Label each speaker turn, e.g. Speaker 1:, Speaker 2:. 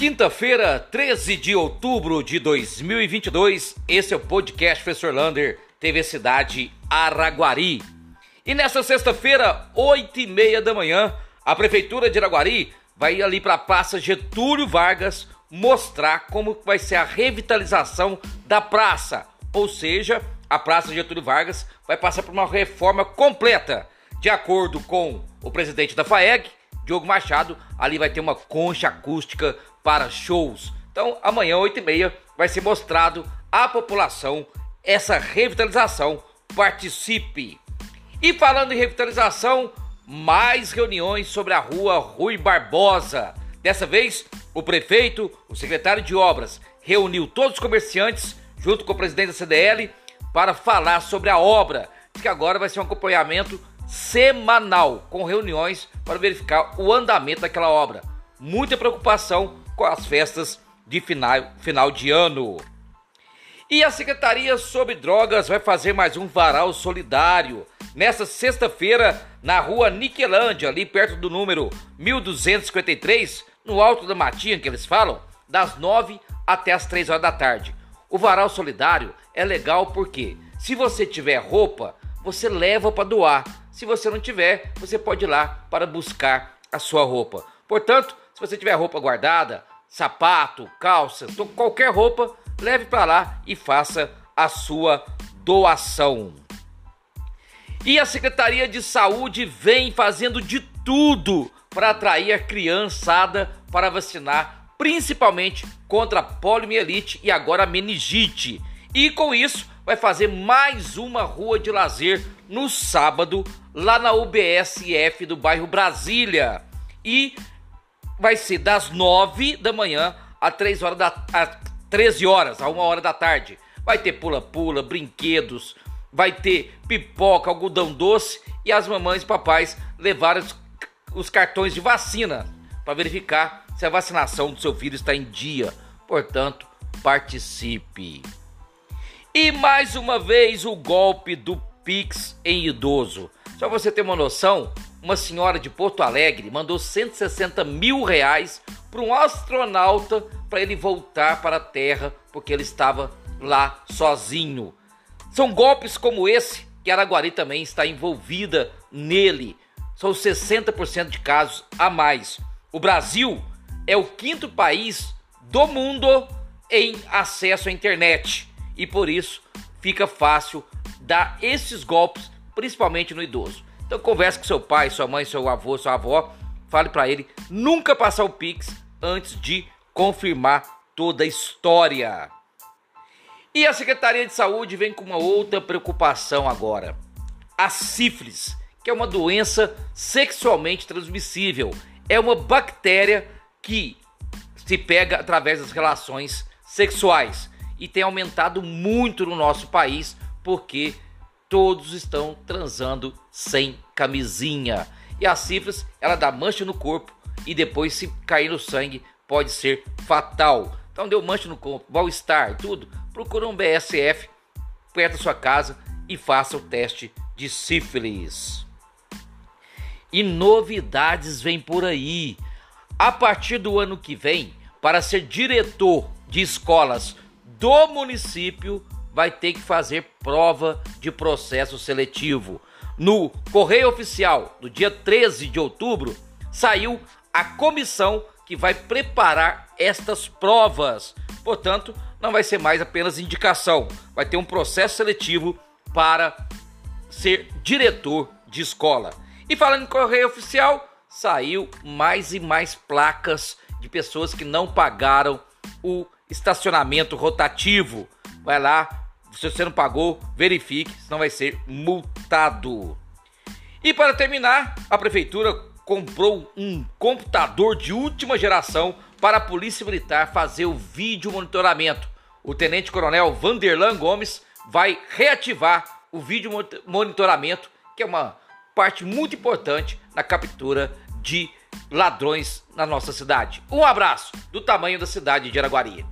Speaker 1: Quinta-feira, 13 de outubro de 2022, esse é o podcast Professor Lander, TV Cidade Araguari. E nessa sexta-feira, 8 e meia da manhã, a Prefeitura de Araguari vai ali para a Praça Getúlio Vargas mostrar como vai ser a revitalização da praça. Ou seja, a Praça Getúlio Vargas vai passar por uma reforma completa. De acordo com o presidente da FAEG, Diogo Machado, ali vai ter uma concha acústica para shows. Então, amanhã, 8h30, vai ser mostrado à população essa revitalização. Participe! E falando em revitalização, mais reuniões sobre a rua Rui Barbosa. Dessa vez, o prefeito, o secretário de obras, reuniu todos os comerciantes junto com o presidente da CDL para falar sobre a obra, que agora vai ser um acompanhamento semanal com reuniões para verificar o andamento daquela obra. Muita preocupação com as festas de final, final de ano. E a Secretaria sobre Drogas vai fazer mais um varal solidário. Nesta sexta-feira, na rua Niquelândia, ali perto do número 1253, no alto da Matinha que eles falam, das 9 até as 3 horas da tarde. O varal solidário é legal porque se você tiver roupa, você leva para doar. Se você não tiver, você pode ir lá para buscar a sua roupa. Portanto, se você tiver roupa guardada, sapato, calça, qualquer roupa, leve para lá e faça a sua doação. E a Secretaria de Saúde vem fazendo de tudo para atrair a criançada para vacinar, principalmente contra a poliomielite e agora a meningite. E com isso, vai fazer mais uma rua de lazer no sábado, lá na UBSF do bairro Brasília. E vai ser das 9 da manhã a 3 horas da a 13 horas, a 1 hora da tarde. Vai ter pula-pula, brinquedos, vai ter pipoca, algodão doce e as mamães e papais levaram os, os cartões de vacina para verificar se a vacinação do seu filho está em dia. Portanto, participe. E mais uma vez o golpe do Pix em idoso. Só você ter uma noção, uma senhora de Porto Alegre mandou 160 mil reais para um astronauta para ele voltar para a Terra porque ele estava lá sozinho. São golpes como esse que Araguari também está envolvida nele. São 60% de casos a mais. O Brasil é o quinto país do mundo em acesso à internet e por isso fica fácil dar esses golpes, principalmente no idoso. Então converse com seu pai, sua mãe, seu avô, sua avó, fale para ele nunca passar o Pix antes de confirmar toda a história. E a Secretaria de Saúde vem com uma outra preocupação agora. A sífilis, que é uma doença sexualmente transmissível, é uma bactéria que se pega através das relações sexuais e tem aumentado muito no nosso país porque todos estão transando sem camisinha. E a sífilis, ela dá mancha no corpo e depois se cair no sangue pode ser fatal. Então deu mancha no corpo, mal-estar, tudo. Procura um BSF perto da sua casa e faça o teste de sífilis. E novidades vêm por aí. A partir do ano que vem, para ser diretor de escolas do município, vai ter que fazer prova de processo seletivo. No Correio Oficial, do dia 13 de outubro, saiu a comissão que vai preparar estas provas. Portanto, não vai ser mais apenas indicação, vai ter um processo seletivo para ser diretor de escola. E falando em Correio Oficial, saiu mais e mais placas de pessoas que não pagaram o estacionamento rotativo. Vai lá, se você não pagou, verifique, senão vai ser multado. E para terminar, a prefeitura comprou um computador de última geração para a Polícia Militar fazer o vídeo monitoramento. O Tenente Coronel Vanderlan Gomes vai reativar o vídeo monitoramento, que é uma parte muito importante na captura de ladrões na nossa cidade. Um abraço do tamanho da cidade de Araguari.